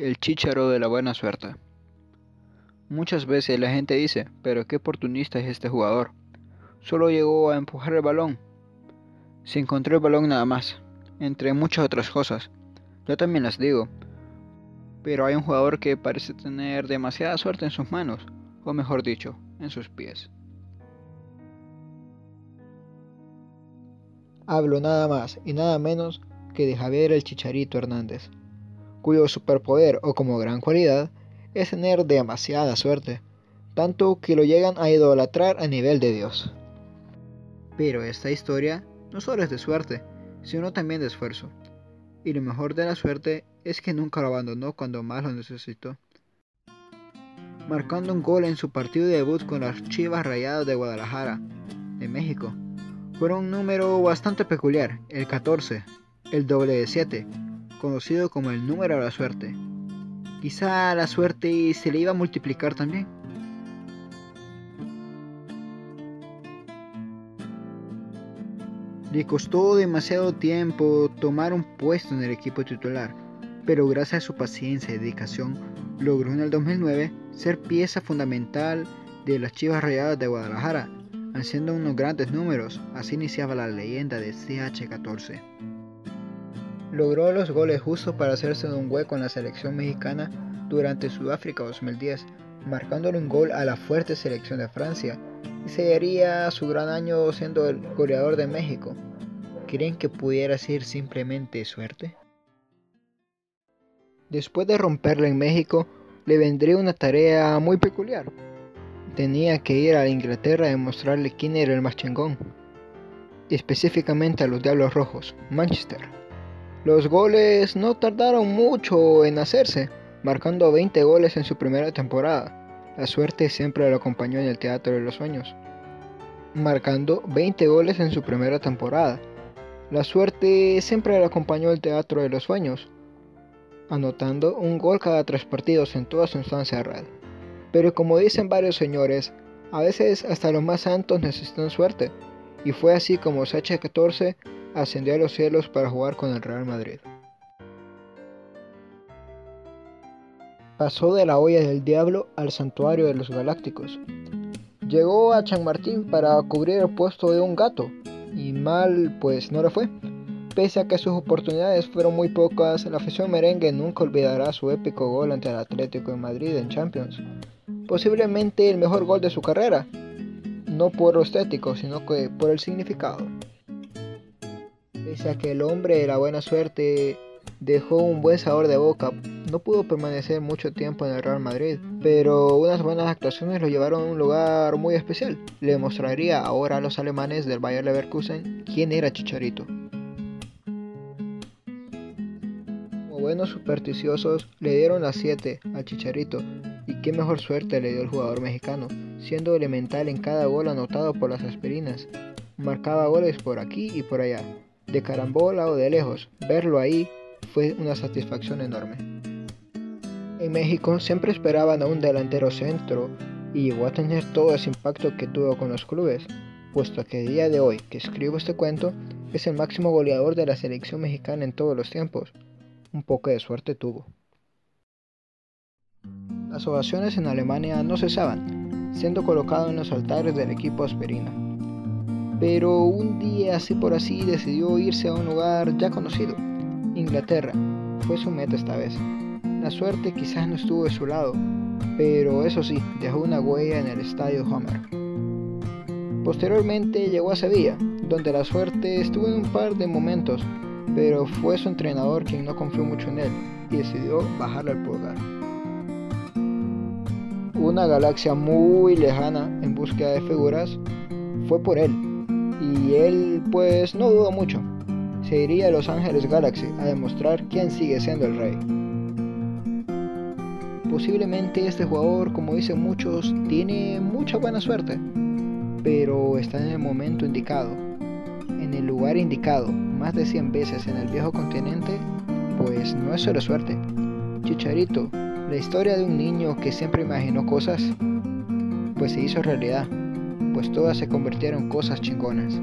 El chícharo de la buena suerte. Muchas veces la gente dice, pero qué oportunista es este jugador. Solo llegó a empujar el balón. Se encontró el balón nada más, entre muchas otras cosas. Yo también las digo. Pero hay un jugador que parece tener demasiada suerte en sus manos, o mejor dicho, en sus pies. Hablo nada más y nada menos que de Javier el Chicharito Hernández cuyo superpoder o como gran cualidad es tener demasiada suerte, tanto que lo llegan a idolatrar a nivel de Dios. Pero esta historia no solo es de suerte, sino también de esfuerzo. Y lo mejor de la suerte es que nunca lo abandonó cuando más lo necesitó. Marcando un gol en su partido de debut con las Chivas Rayadas de Guadalajara, de México. Fue un número bastante peculiar, el 14, el doble de 7, conocido como el número de la suerte. Quizá la suerte se le iba a multiplicar también. Le costó demasiado tiempo tomar un puesto en el equipo titular, pero gracias a su paciencia y dedicación logró en el 2009 ser pieza fundamental de las Chivas Rayadas de Guadalajara, haciendo unos grandes números. Así iniciaba la leyenda de CH14 logró los goles justos para hacerse de un hueco en la selección mexicana durante Sudáfrica 2010, marcándole un gol a la fuerte selección de Francia y sería su gran año siendo el goleador de México. ¿Creen que pudiera ser simplemente suerte? Después de romperle en México, le vendría una tarea muy peculiar. Tenía que ir a Inglaterra a demostrarle quién era el más chingón, específicamente a los Diablos Rojos, Manchester. Los goles no tardaron mucho en hacerse, marcando 20 goles en su primera temporada. La suerte siempre lo acompañó en el Teatro de los Sueños, marcando 20 goles en su primera temporada. La suerte siempre lo acompañó en el Teatro de los Sueños, anotando un gol cada tres partidos en toda su instancia red. Pero como dicen varios señores, a veces hasta los más santos necesitan suerte, y fue así como Sacha 14 ascendió a los cielos para jugar con el Real Madrid. Pasó de la olla del diablo al santuario de los galácticos. Llegó a Martín para cubrir el puesto de un gato, y mal pues no le fue. Pese a que sus oportunidades fueron muy pocas, la afición merengue nunca olvidará su épico gol ante el Atlético de Madrid en Champions. Posiblemente el mejor gol de su carrera, no por lo estético, sino que por el significado. Pese a que el hombre de la buena suerte dejó un buen sabor de boca, no pudo permanecer mucho tiempo en el Real Madrid, pero unas buenas actuaciones lo llevaron a un lugar muy especial. Le mostraría ahora a los alemanes del Bayer Leverkusen quién era Chicharito. Como buenos supersticiosos, le dieron las 7 al Chicharito, y qué mejor suerte le dio el jugador mexicano, siendo elemental en cada gol anotado por las aspirinas. Marcaba goles por aquí y por allá, de carambola o de lejos, verlo ahí fue una satisfacción enorme. En México siempre esperaban a un delantero centro y llegó a tener todo ese impacto que tuvo con los clubes, puesto que el día de hoy que escribo este cuento es el máximo goleador de la selección mexicana en todos los tiempos. Un poco de suerte tuvo. Las ovaciones en Alemania no cesaban, siendo colocado en los altares del equipo Asperina pero un día así por así decidió irse a un lugar ya conocido, Inglaterra. Fue su meta esta vez. La suerte quizás no estuvo de su lado, pero eso sí, dejó una huella en el estadio Homer. Posteriormente llegó a Sevilla, donde la suerte estuvo en un par de momentos, pero fue su entrenador quien no confió mucho en él y decidió bajarle al pulgar. Una galaxia muy lejana en búsqueda de figuras fue por él y él pues no dudó mucho. Se iría a Los Ángeles Galaxy a demostrar quién sigue siendo el rey. Posiblemente este jugador, como dicen muchos, tiene mucha buena suerte, pero está en el momento indicado, en el lugar indicado, más de 100 veces en el viejo continente, pues no es solo suerte. Chicharito, la historia de un niño que siempre imaginó cosas, pues se hizo realidad pues todas se convirtieron cosas chingonas.